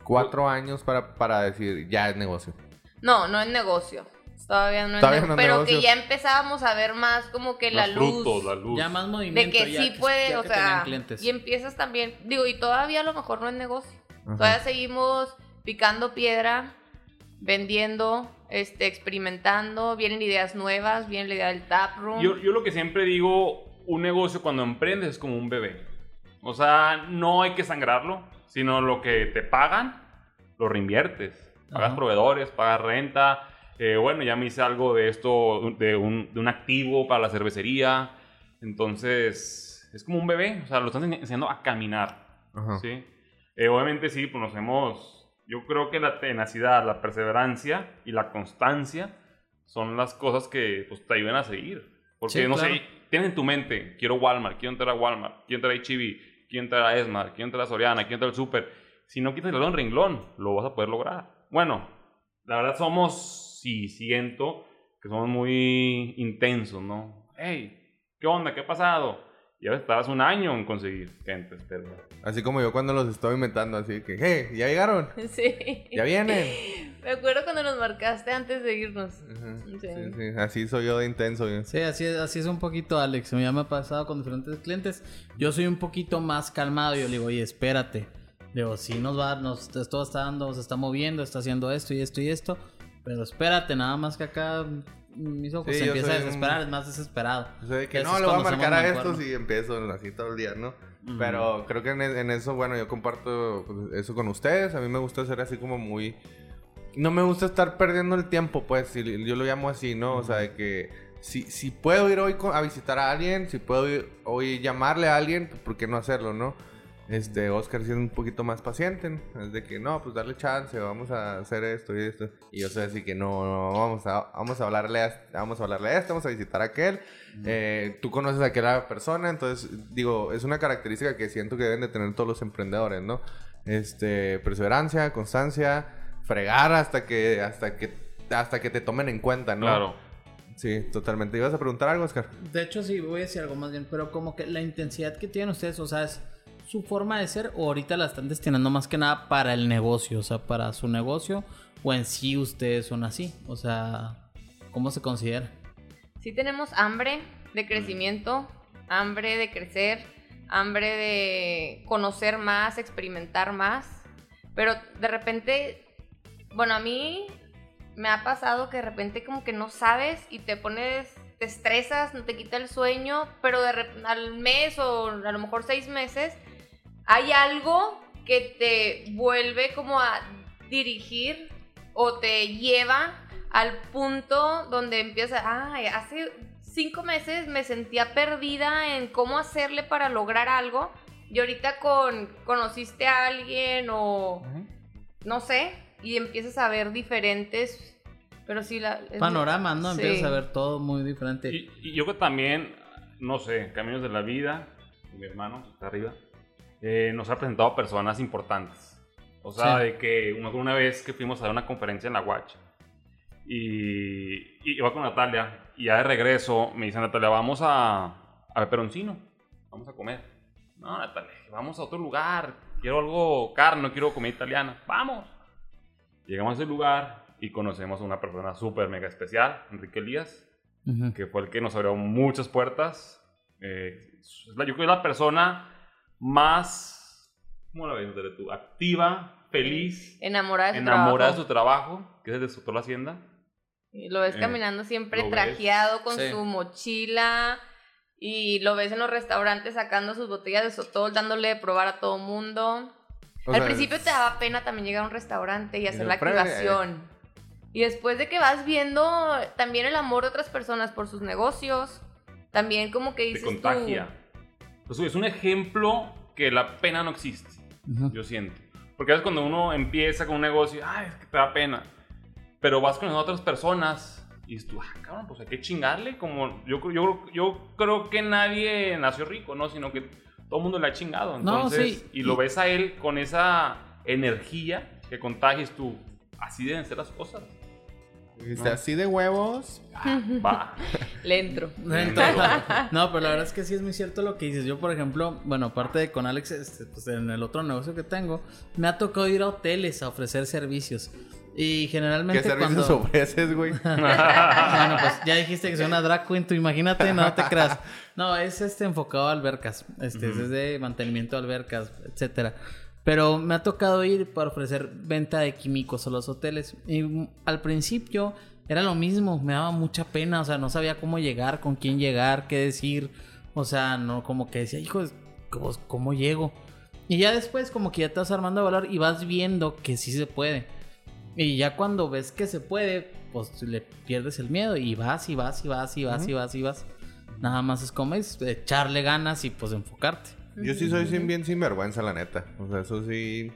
Cuatro años para, para decir, ya es negocio. No, no es negocio. Todavía no es Todavía negocio. no es pero negocio. que ya empezábamos a ver más como que la Los luz. frutos, la luz. Ya más De movimiento. que ya sí puede, ya o que sea, y empiezas también, digo, y todavía a lo mejor no es negocio. Ajá. Todavía seguimos picando piedra, vendiendo, este, experimentando, vienen ideas nuevas, viene la idea del tap room. Yo, yo lo que siempre digo, un negocio cuando emprendes es como un bebé. O sea, no hay que sangrarlo, sino lo que te pagan, lo reinviertes. Pagas Ajá. proveedores, pagas renta. eh, bueno, ya me hice algo de esto, de un, de un activo para la cervecería. Entonces, es como un bebé. O sea, lo están ense- enseñando a caminar. Ajá. ¿sí? Eh, obviamente sí, pues nos hemos... Yo creo que la tenacidad, la perseverancia y la constancia son las cosas que pues, te ayudan a seguir. Porque, Sí, no claro. sé, tienes en tu mente, quiero Walmart, quiero entrar a Walmart, quiero entrar a HB, quiero entrar a Esmar, quiero entrar a Soriana, quiero entrar al Super. Si no quitas el renglón, lo vas a poder lograr. Bueno, la verdad somos, sí, siento que somos muy intensos, ¿no? Hey, ¿qué onda? ¿Qué ha pasado? Y a veces tardas un año en conseguir gente, pero... Así como yo cuando los estaba inventando, así que, hey, ¿ya llegaron? Sí. ¿Ya vienen? Me acuerdo cuando nos marcaste antes de irnos. Ajá. Sí. Sí, sí, Así soy yo de intenso. yo. Sí, así es, así es un poquito, Alex. Ya me ha pasado con diferentes clientes. Yo soy un poquito más calmado. Yo le digo, oye, espérate. Le digo, sí nos va, nos, esto está dando, se está moviendo, está haciendo esto y esto y esto. Pero espérate, nada más que acá mis ojos Sí, se empieza a desesperar, es más desesperado. De que Eso no, le voy a marcar a estos y empiezo así todo el día, ¿no? Pero creo que en, en eso, bueno, yo comparto pues, eso con ustedes. A mí me gusta ser así como muy... No me gusta estar perdiendo el tiempo, pues, yo lo llamo así, ¿no? O sea, de que si, si puedo ir hoy a visitar a alguien, si puedo ir hoy llamarle a alguien, pues, ¿por qué no hacerlo, no? Este, Oscar es un poquito más paciente, ¿no? es de que no, pues darle chance, vamos a hacer esto y esto. Y yo soy así que no, no, vamos a, vamos a hablarle a, vamos a hablarle a este, vamos a visitar a aquel. Eh, tú conoces a aquella persona, entonces digo, es una característica que siento que deben de tener todos los emprendedores, ¿no? Este, perseverancia, constancia, fregar hasta que, hasta que, hasta que te tomen en cuenta, ¿no? Claro. Sí, totalmente. ¿Ibas a preguntar algo, Oscar? De hecho, sí, voy a decir algo más bien, pero como que la intensidad que tienen ustedes, o sea, es su forma de ser o ahorita la están destinando más que nada para el negocio, o sea, para su negocio o en sí ustedes son así, o sea, ¿cómo se considera? Sí tenemos hambre de crecimiento, hambre de crecer, hambre de conocer más, experimentar más, pero de repente, bueno, a mí me ha pasado que de repente como que no sabes y te pones, te estresas, no te quita el sueño, pero de al mes o a lo mejor seis meses hay algo que te vuelve como a dirigir o te lleva al punto donde empieza, ay, hace cinco meses me sentía perdida en cómo hacerle para lograr algo y ahorita con conociste a alguien o no sé y empiezas a ver diferentes, pero sí la Panoramas, ¿no? sí. Empiezas a ver todo muy diferente. Y, y yo que también, no sé, Caminos de la Vida, mi hermano, está arriba, eh, nos ha presentado personas importantes. O sea, Sí. de que una, una vez que fuimos a dar una conferencia en la Watch y, y iba con Natalia y ya de regreso me dice Natalia, vamos a, a Peroncino, vamos a comer. No, Natalia, vamos a otro lugar, quiero algo carne, no quiero comida italiana, vamos. Llegamos a ese lugar y conocemos a una persona súper mega especial, Enrique Elías, Ujú. que fue el que nos abrió muchas puertas. Eh, yo creo que es la persona más, ¿cómo la ves, tú? Activa, feliz, enamorada de su enamorada de trabajo. su trabajo, que es el de su toda la hacienda. Y lo ves Eh, caminando siempre ves. trajeado con Sí. su mochila y lo ves en los restaurantes sacando sus botellas de sotol, dándole de probar a todo mundo. O Al sea, principio te daba pena también llegar a un restaurante y hacer la activación. Y después de que vas viendo también el amor de otras personas por sus negocios, también como que Te dices contagia. Pues, es un ejemplo que la pena no existe, yo siento. Porque a veces cuando uno empieza con un negocio, ay, es que te da pena. Pero vas con otras personas y dices tú, ah, cabrón, pues hay que chingarle. Como yo, yo, yo creo que nadie nació rico, ¿no? Sino que todo el mundo le ha chingado. No, Entonces, sí, y lo ves a él con esa energía que contagies tú. Así deben ser las cosas. Así de huevos. Va. Le entro. No, pero la verdad es que sí es muy cierto lo que dices. Yo, por ejemplo, bueno, aparte de con Alex, este, pues en el otro negocio que tengo, me ha tocado ir a hoteles a ofrecer servicios. Y ¿Qué generalmente servicios cuando... ofreces, güey? Bueno, pues ya dijiste que soy una drag queen, tú imagínate, no te creas. No, es este enfocado a albercas, este es de mantenimiento de albercas, etcétera. Pero me ha tocado ir para ofrecer venta de químicos a los hoteles. Y al principio era lo mismo, me daba mucha pena, o sea, no sabía cómo llegar, con quién llegar, qué decir. O sea, no, como que decía, hijo, ¿cómo, cómo llego? Y ya después como que ya te vas armando valor y vas viendo que sí se puede. Y ya cuando ves que se puede, pues le pierdes el miedo y vas y vas y vas y vas y vas y vas. Nada más es como es echarle ganas y pues enfocarte. Yo sí soy sin, bien sinvergüenza, la neta. O sea, eso sí.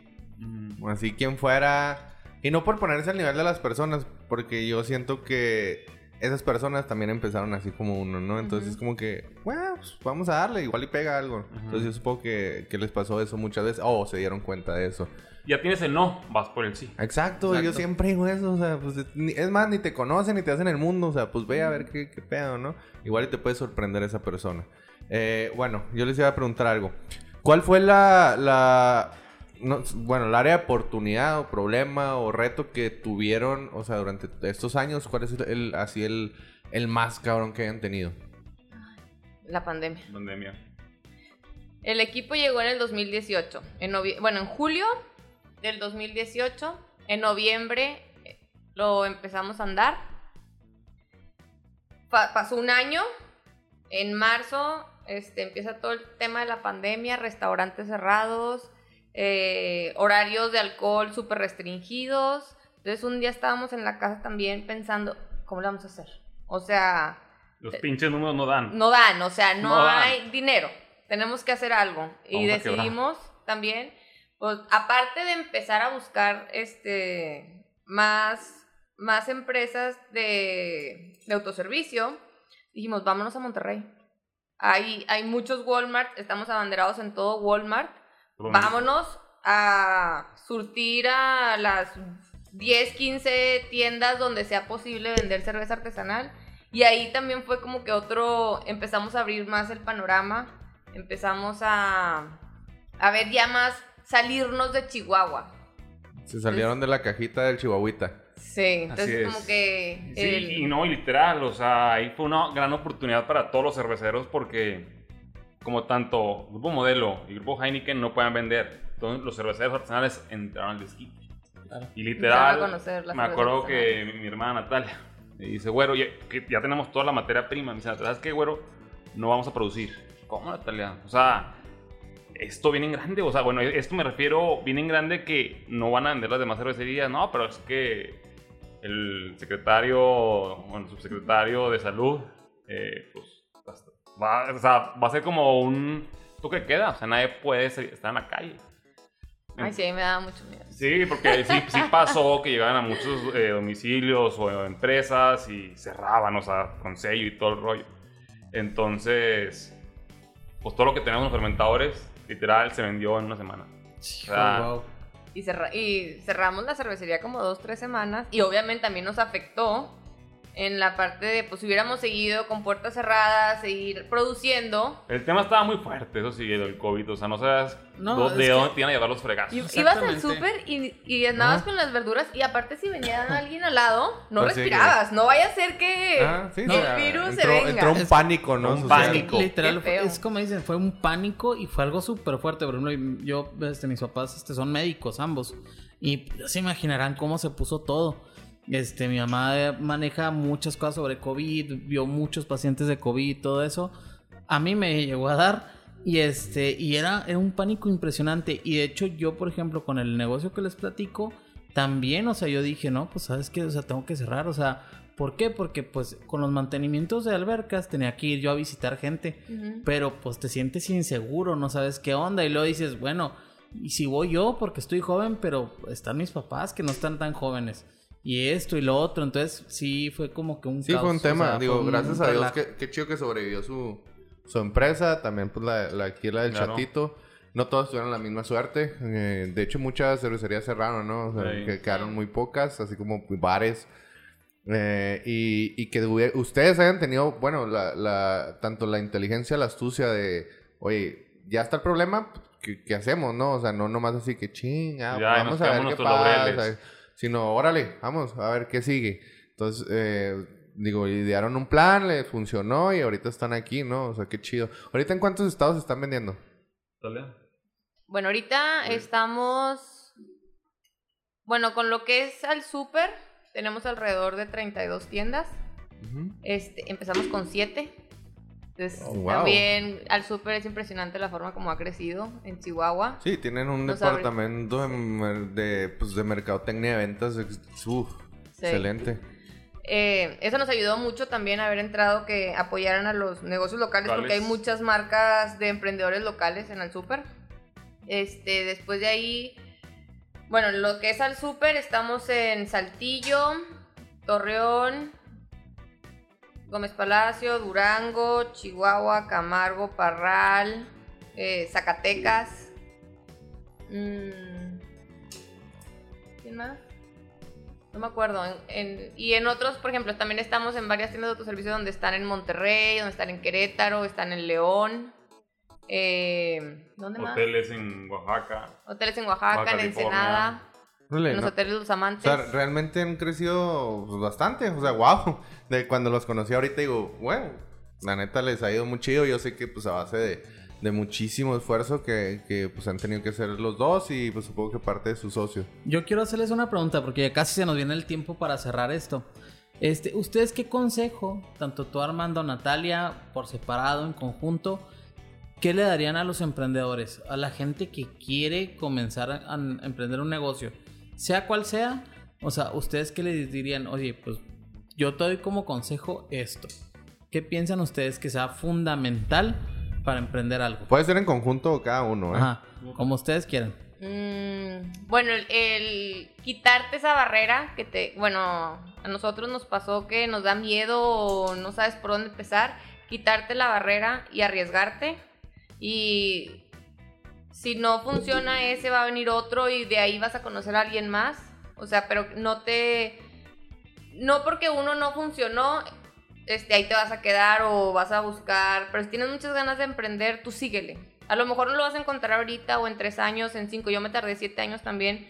Así quien fuera. Y no por ponerse al nivel de las personas, porque yo siento que esas personas también empezaron así como uno, ¿no? Entonces es como que, bueno, pues vamos a darle, igual y pega algo. Entonces yo supongo que, que les pasó eso muchas veces, o se dieron cuenta de eso. Ya tienes el no, vas por el sí. Exacto, yo siempre digo eso, o sea, pues es más, ni te conocen ni te hacen el mundo, o sea, pues ve a ver qué, qué pedo, ¿no? Igual y te puede sorprender esa persona. Eh, bueno, yo les iba a preguntar algo. ¿Cuál fue la, la no, bueno, el área de oportunidad o problema o reto que tuvieron, o sea, durante estos años? ¿Cuál es el, el- así el, el más cabrón que hayan tenido? La pandemia. Pandemia. El equipo llegó en el 2018. En bueno, en julio del 2018. En noviembre eh, lo empezamos a andar. Pa- pasó un año. En marzo este, empieza todo el tema de la pandemia, restaurantes cerrados, eh, horarios de alcohol súper restringidos. Entonces un día estábamos en la casa también pensando, ¿cómo lo vamos a hacer? O sea, Los pinches números no dan. no dan, o sea, no, hay dinero. Tenemos que hacer algo. y Vamos decidimos también, pues, aparte de empezar a buscar este más, más empresas de, de autoservicio, dijimos, vámonos a Monterrey. Hay, hay muchos Walmart, estamos abanderados en todo Walmart. Lo mismo. Vámonos a surtir a las 10, 15 tiendas donde sea posible vender cerveza artesanal. Y ahí también fue como que otro, empezamos a abrir más el panorama, empezamos a, a ver ya más salirnos de Chihuahua. Se salieron de la cajita del chihuahuita. Sí, entonces Así es. como que... Sí, el- y no, y literal, o sea, ahí fue una gran oportunidad para todos los cerveceros porque como tanto Grupo Modelo y Grupo Heineken no pueden vender, entonces los cerveceros artesanales entraron al desquite. Claro. Y a literal, conocer las me acuerdo que mi, mi hermana Natalia me dice, güero, ya, que ya tenemos toda la materia prima. Me dice, ¿sabes qué, güero? No vamos a producir. ¿Cómo, Natalia? O sea, esto viene en grande. O sea, bueno, esto me refiero, viene en grande que no van a vender las demás cervecerías. No, pero es que el secretario, bueno, subsecretario de salud, eh, pues, va, o sea, va a ser como un toque que queda. O sea, nadie puede estar en la calle. Ay, sí, me da mucho miedo. Sí, porque sí, sí pasó que llegaban a muchos eh, domicilios o empresas y cerraban, o sea, con sello y todo el rollo. Entonces, pues todo lo que tenemos los fermentadores, literal, se vendió en una semana. Y, y cerramos la cervecería como dos, tres semanas y obviamente también nos afectó en la parte de, pues, si hubiéramos seguido con puertas cerradas, seguir produciendo. El tema estaba muy fuerte, eso sí, el COVID, o sea, no sabes no, de dónde te iban a llegar los fregazos. Ibas al súper y, y, andabas con las verduras y aparte si venía alguien al lado, no pues respirabas, no vaya a ser que ah, el virus se venga. Entró un pánico, ¿no? Un pánico. Literal, es como dicen, fue un pánico y fue algo súper fuerte. Por ejemplo, yo, este, mis papás este, son médicos ambos y se imaginarán cómo se puso todo. Este, mi mamá maneja muchas cosas sobre COVID, vio muchos pacientes de COVID y todo eso. A mí me llegó a dar y este, y era, era un pánico impresionante. Y de hecho, yo, por ejemplo, con el negocio que les platico, también, o sea, yo dije, no, pues sabes qué, o sea, tengo que cerrar, o sea, ¿por qué? Porque pues con los mantenimientos de albercas tenía que ir yo a visitar gente, pero pues te sientes inseguro, no sabes qué onda y luego dices, bueno, y si voy yo porque estoy joven, pero están mis papás que no están tan jóvenes y esto y lo otro. Entonces, sí, fue como que un Sí, fue un tema. Digo, gracias a Dios, qué, chido que sobrevivió su, su empresa. También, pues, la, la aquí la del chatito. No todos tuvieron la misma suerte. Eh, de hecho, muchas cervecerías cerraron, ¿no? O sea, que quedaron muy pocas, así como bares. Eh, y, y, que ustedes hayan tenido, bueno, la, la, tanto la inteligencia, la astucia de, oye, ya está el problema, ¿qué, qué hacemos, no? O sea, no nomás así que ching, ah, vamos a ver qué pasa sino órale, vamos a ver qué sigue. Entonces, eh, digo, idearon un plan, le funcionó y ahorita están aquí, ¿no? O sea, qué chido. ¿Ahorita en cuántos estados están vendiendo? Bueno, ahorita estamos, bueno, con lo que es al súper, tenemos alrededor de 32 tiendas. este, empezamos con 7. Entonces, oh, también al súper es impresionante la forma como ha crecido en Chihuahua. Sí, tienen un departamento de, pues, de mercadotecnia de ventas. Excelente. Eh, eso nos ayudó mucho también haber entrado que apoyaran a los negocios locales, porque hay muchas marcas de emprendedores locales en el súper. Este, después de ahí, bueno, lo que es al súper, estamos en Saltillo, Torreón, Gómez Palacio, Durango, Chihuahua, Camargo, Parral, eh, Zacatecas. Mm, ¿Quién más? No me acuerdo. y en otros, por ejemplo, también estamos en varias tiendas de autoservicio donde están en Monterrey, donde están en Querétaro, están en León. Eh, ¿Dónde más? Hoteles en Oaxaca. Hoteles en Oaxaca, en Ensenada en los hoteles Los Amantes. O sea, realmente han crecido pues, bastante. O sea, wow. De cuando los conocí ahorita digo, bueno, la neta les ha ido muy chido. Yo sé que pues a base de, de muchísimo esfuerzo que, que, pues han tenido que hacer los dos y pues supongo que parte de su socio. Yo quiero hacerles una pregunta porque ya casi se nos viene el tiempo para cerrar esto. Este, ¿Ustedes qué consejo, tanto tú Armando, Natalia, por separado, en conjunto, qué le darían a los emprendedores, a la gente que quiere comenzar a emprender un negocio? Sea cual sea, o sea, ustedes qué les dirían, oye, pues yo te doy como consejo esto. ¿Qué piensan ustedes que sea fundamental para emprender algo? Puede ser en conjunto cada uno, ¿eh? Ajá, como ustedes quieran. Mm, bueno, el, quitarte esa barrera que te, bueno, a nosotros nos pasó que nos da miedo o no sabes por dónde empezar, quitarte la barrera y arriesgarte y si no funciona ese, va a venir otro y de ahí vas a conocer a alguien más. O sea, pero no te... No porque uno no funcionó, este, ahí te vas a quedar o vas a buscar, pero si tienes muchas ganas de emprender, tú síguele. A lo mejor no lo vas a encontrar ahorita o en tres años, en cinco. Yo me tardé siete años también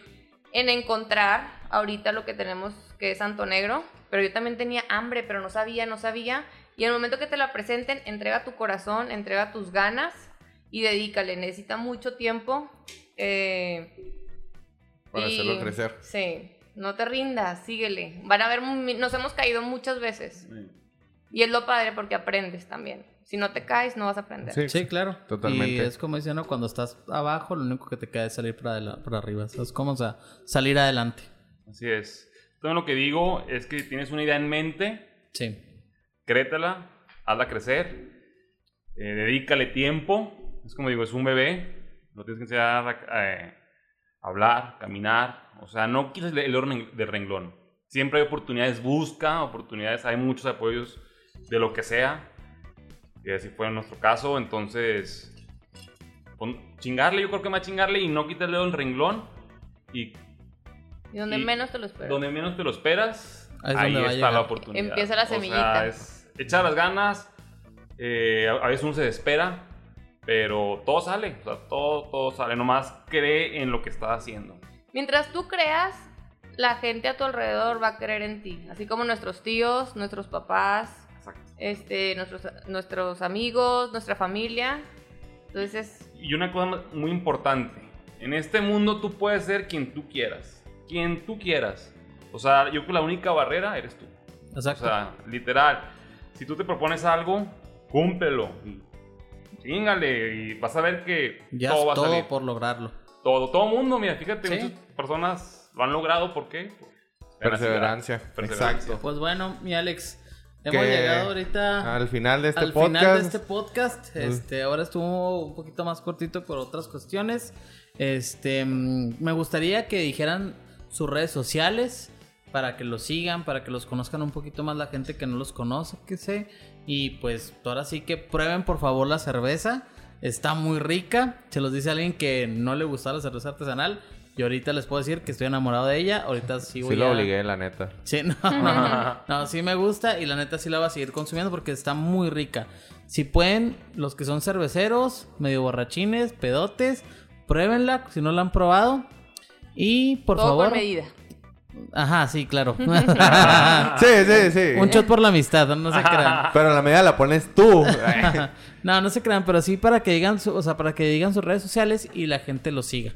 en encontrar ahorita lo que tenemos que es Santo Negro, pero yo también tenía hambre, pero no sabía, no sabía. Y en el momento que te la presenten, entrega tu corazón, entrega tus ganas y dedícale, necesita mucho tiempo. Eh, Para hacerlo crecer. Sí, no te rindas, síguele. Van a ver, nos hemos caído muchas veces. Y es lo padre porque aprendes también. Si no te caes, no vas a aprender. Sí. Sí, claro. Totalmente. Y es como dice, ¿no? Cuando estás abajo, lo único que te queda es salir para, para arriba. O sea, es como o sea, salir adelante. Así es. Todo lo que digo es que tienes una idea en mente, Sí. créetela, hazla crecer, eh, dedícale tiempo. Es como digo, es un bebé, lo tienes que enseñar a eh, hablar, caminar. O sea, no quites el orden del renglón. Siempre hay oportunidades, busca oportunidades, hay muchos apoyos de lo que sea. Y así fue en nuestro caso, entonces, pon- chingarle, yo creo que más chingarle y no quitarle el renglón. Y Y donde Y menos te lo esperas. donde menos te lo esperas, Ahí es ahí está la oportunidad. Empieza la O sea, semillita. es echar las ganas. eh, a, a veces uno se desespera, pero todo sale. O sea, todo, todo sale. Nomás cree en lo que estás haciendo. Mientras tú creas, la gente a tu alrededor va a creer en ti. Así como nuestros tíos, nuestros papás, Exacto. este, nuestros, nuestros amigos, nuestra familia. Entonces, Y una cosa muy importante. En este mundo tú puedes ser quien tú quieras. Quien tú quieras. O sea, yo creo que la única barrera eres tú. Exacto. O sea, literal. Si tú te propones algo, cúmplelo. Chingale. Y vas a ver que ya todo va a todo salir. por lograrlo. Todo, todo mundo, mira, fíjate, Sí. muchas personas lo han logrado, ¿por qué? Por Perseverancia. Perseverancia. Exacto. Pues bueno, mi Alex, hemos Que llegado ahorita Al final de este al podcast. final de este podcast. Este, ahora estuvo un poquito más cortito por otras cuestiones. Este, mm, me gustaría que dijeran sus redes sociales para que los sigan, para que los conozcan un poquito más la gente que no los conoce, que sé. Y pues ahora sí que prueben por favor la cerveza. Está muy rica. Se los dice alguien que no le gusta la cerveza artesanal. Y ahorita les puedo decir que estoy enamorado de ella. Ahorita sí voy Sí lo a- obligué, la neta. Sí, no, no, no, sí me gusta y la neta sí la voy a seguir consumiendo porque está muy rica. Si pueden, los que son cerveceros, medio borrachines, pedotes, pruébenla si no la han probado. Y por todo favor. con medida. Ajá, sí, claro. Sí, sí, sí. Un shot por la amistad, no se crean. Pero la medida la pones tú. no, no se crean, pero sí para que digan, su- o sea, para que digan sus redes sociales y la gente los siga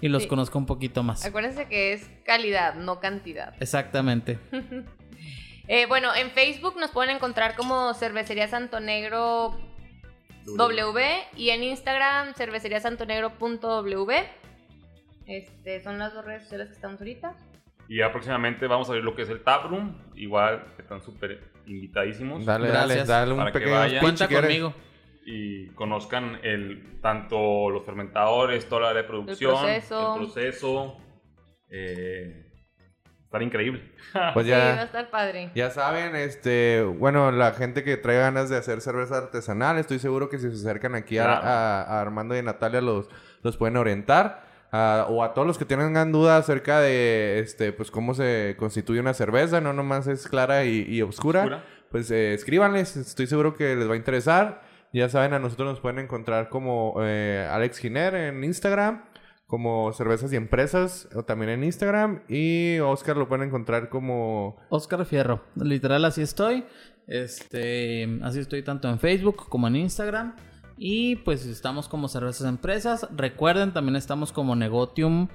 y los Sí. conozca un poquito más. Acuérdense que es calidad, no cantidad. Exactamente. Eh, bueno, en Facebook nos pueden encontrar como Cervecería Santo Negro W y en Instagram cerveceriasantonegro.w. Este, son las dos redes sociales que estamos ahorita. Y ya próximamente vamos a ver lo que es el Taproom. Igual están súper invitadísimos. Dale, dale, Gracias. dale un Para que pequeño Cuenta si conmigo. Y conozcan el, tanto los fermentadores, toda la área de producción, proceso. el proceso. Eh, estar increíble. Pues Sí, va a ya, estar padre. ya saben, este, bueno, la gente que trae ganas de hacer cerveza artesanal, estoy seguro que si se acercan aquí a, Claro. a- a Armando y a Natalia los, los pueden orientar. Ah, o a todos los que tengan dudas acerca de este pues cómo se constituye una cerveza, no nomás es clara y, y oscura, Oscura. pues eh, escríbanles, estoy seguro que les va a interesar. Ya saben, a nosotros nos pueden encontrar como eh, Alex Giner en Instagram, como Cervezas y Empresas, o también en Instagram, y Oscar lo pueden encontrar como... Oscar Fierro. Literal, así estoy. Este, así estoy tanto en Facebook como en Instagram. Y pues estamos como Cervezas Empresas. Recuerden, también estamos como Negotium.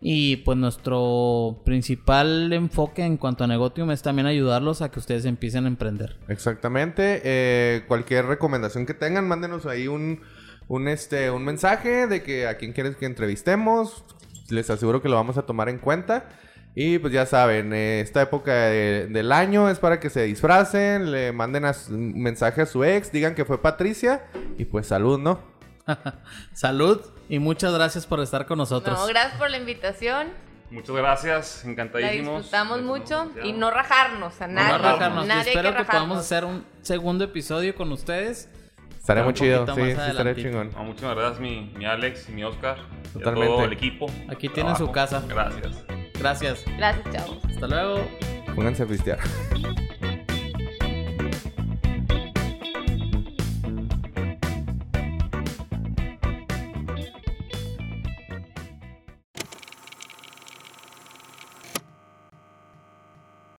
Y pues nuestro principal enfoque en cuanto a Negotium es también ayudarlos a que ustedes empiecen a emprender. Exactamente. eh, cualquier recomendación que tengan, mándenos ahí un, un, este, un mensaje de que a quién quieres que entrevistemos. Les aseguro que lo vamos a tomar en cuenta. Y pues ya saben, eh, esta época de- del año es para que se disfracen, le manden a su- un mensaje a su ex, digan que fue Patricia y pues salud, ¿no? Salud y muchas gracias por estar con nosotros. No, gracias por la invitación. Muchas gracias, La encantadísimos. disfrutamos Les mucho y no rajarnos a No nadie. rajarnos. Y Nadie hay espero que, rajarnos. podamos hacer un segundo episodio con ustedes. Estaré Un muy chido, sí, sí, chingón. No, muchas gracias, mi, mi Alex y mi Oscar. Y a Totalmente. todo el equipo. Aquí tienen su casa. Gracias. Gracias. Gracias, chavos. Hasta luego. Pónganse a pistear.